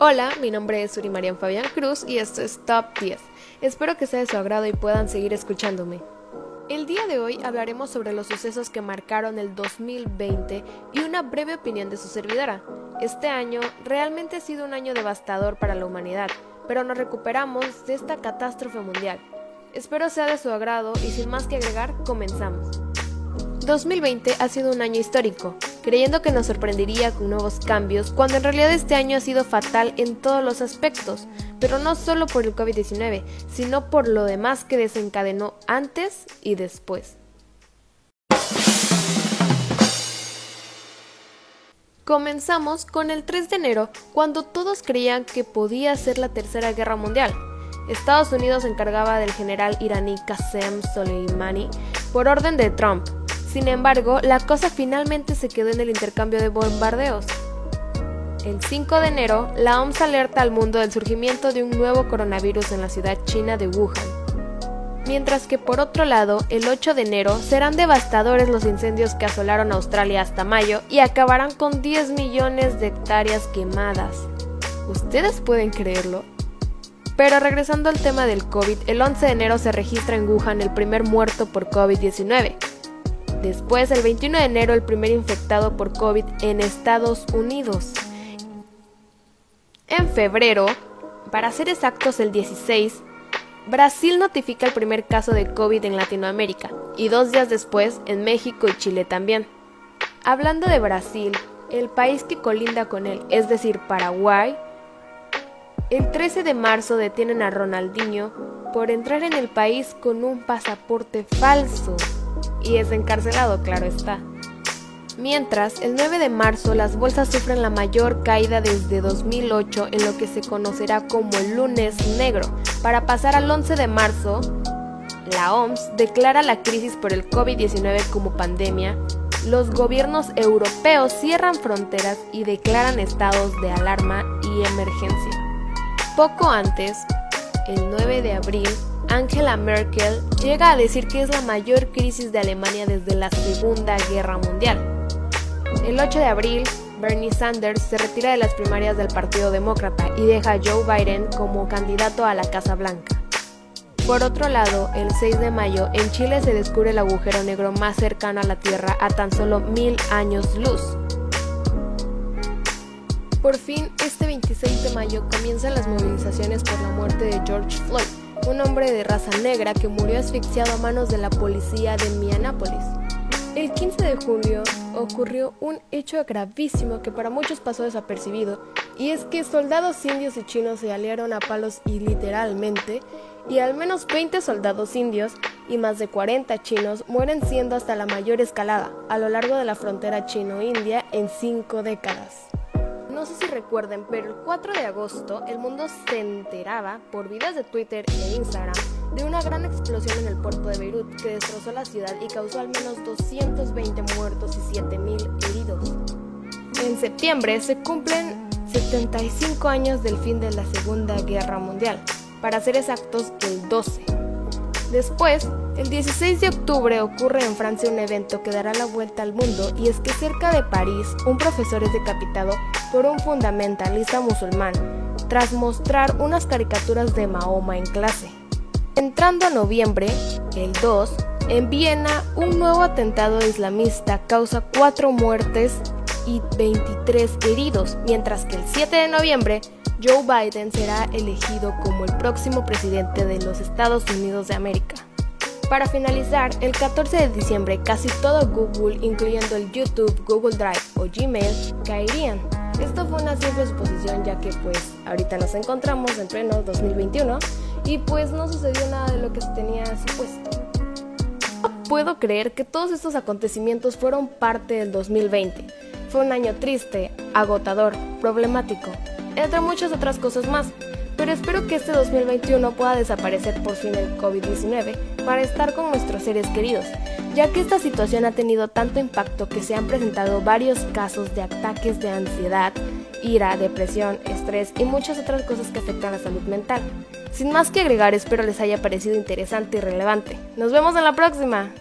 Hola, mi nombre es Uri Marian Fabián Cruz y esto es Top 10. Espero que sea de su agrado y puedan seguir escuchándome. El día de hoy hablaremos sobre los sucesos que marcaron el 2020 y una breve opinión de su servidora. Este año realmente ha sido un año devastador para la humanidad, pero nos recuperamos de esta catástrofe mundial. Espero sea de su agrado y sin más que agregar, comenzamos. 2020 ha sido un año histórico, creyendo que nos sorprendería con nuevos cambios, cuando en realidad este año ha sido fatal en todos los aspectos, pero no solo por el COVID-19, sino por lo demás que desencadenó antes y después. Comenzamos con el 3 de enero, cuando todos creían que podía ser la Tercera Guerra Mundial. Estados Unidos se encargaba del general iraní Qasem Soleimani por orden de Trump, sin embargo, la cosa finalmente se quedó en el intercambio de bombardeos. El 5 de enero, la OMS alerta al mundo del surgimiento de un nuevo coronavirus en la ciudad china de Wuhan. Mientras que por otro lado, el 8 de enero serán devastadores los incendios que asolaron Australia hasta mayo y acabarán con 10 millones de hectáreas quemadas. ¿Ustedes pueden creerlo? Pero regresando al tema del COVID, el 11 de enero se registra en Wuhan el primer muerto por COVID-19. Después, el 21 de enero, el primer infectado por COVID en Estados Unidos. En febrero, para ser exactos el 16, Brasil notifica el primer caso de COVID en Latinoamérica y dos días después en México y Chile también. Hablando de Brasil, el país que colinda con él, es decir, Paraguay, el 13 de marzo detienen a Ronaldinho por entrar en el país con un pasaporte falso y es encarcelado, claro está. Mientras, el 9 de marzo las bolsas sufren la mayor caída desde 2008 en lo que se conocerá como el lunes negro. Para pasar al 11 de marzo, la OMS declara la crisis por el COVID-19 como pandemia, los gobiernos europeos cierran fronteras y declaran estados de alarma y emergencia. Poco antes, el 9 de abril, Angela Merkel llega a decir que es la mayor crisis de Alemania desde la Segunda Guerra Mundial. El 8 de abril, Bernie Sanders se retira de las primarias del Partido Demócrata y deja a Joe Biden como candidato a la Casa Blanca. Por otro lado, el 6 de mayo, en Chile se descubre el agujero negro más cercano a la Tierra a tan solo mil años luz. Por fin, este 26 de mayo comienzan las movilizaciones por la muerte de George Floyd, un hombre de raza negra que murió asfixiado a manos de la policía de Minneapolis. El 15 de julio ocurrió un hecho gravísimo que para muchos pasó desapercibido, y es que soldados indios y chinos se aliaron a palos y literalmente, y al menos 20 soldados indios y más de 40 chinos mueren siendo hasta la mayor escalada a lo largo de la frontera chino-india en cinco décadas. No sé si recuerden, pero el 4 de agosto el mundo se enteraba por videos de Twitter e Instagram de una gran explosión en el puerto de Beirut que destrozó la ciudad y causó al menos 220 muertos y 7.000 heridos. En septiembre se cumplen 75 años del fin de la Segunda Guerra Mundial, para ser exactos el 12. Después, el 16 de octubre ocurre en Francia un evento que dará la vuelta al mundo y es que cerca de París un profesor es decapitado por un fundamentalista musulmán tras mostrar unas caricaturas de Mahoma en clase. Entrando a noviembre, el 2, en Viena un nuevo atentado islamista causa 4 muertes y 23 heridos, mientras que el 7 de noviembre Joe Biden será elegido como el próximo presidente de los Estados Unidos de América. Para finalizar, el 14 de diciembre casi todo Google, incluyendo el YouTube, Google Drive o Gmail, caerían. Esto fue una simple suposición ya que pues ahorita nos encontramos en pleno 2021 y pues no sucedió nada de lo que se tenía supuesto. Puedo creer que todos estos acontecimientos fueron parte del 2020. Fue un año triste, agotador, problemático, entre muchas otras cosas más pero espero que este 2021 pueda desaparecer por fin el COVID-19 para estar con nuestros seres queridos, ya que esta situación ha tenido tanto impacto que se han presentado varios casos de ataques de ansiedad, ira, depresión, estrés y muchas otras cosas que afectan la salud mental. Sin más que agregar, espero les haya parecido interesante y relevante. Nos vemos en la próxima.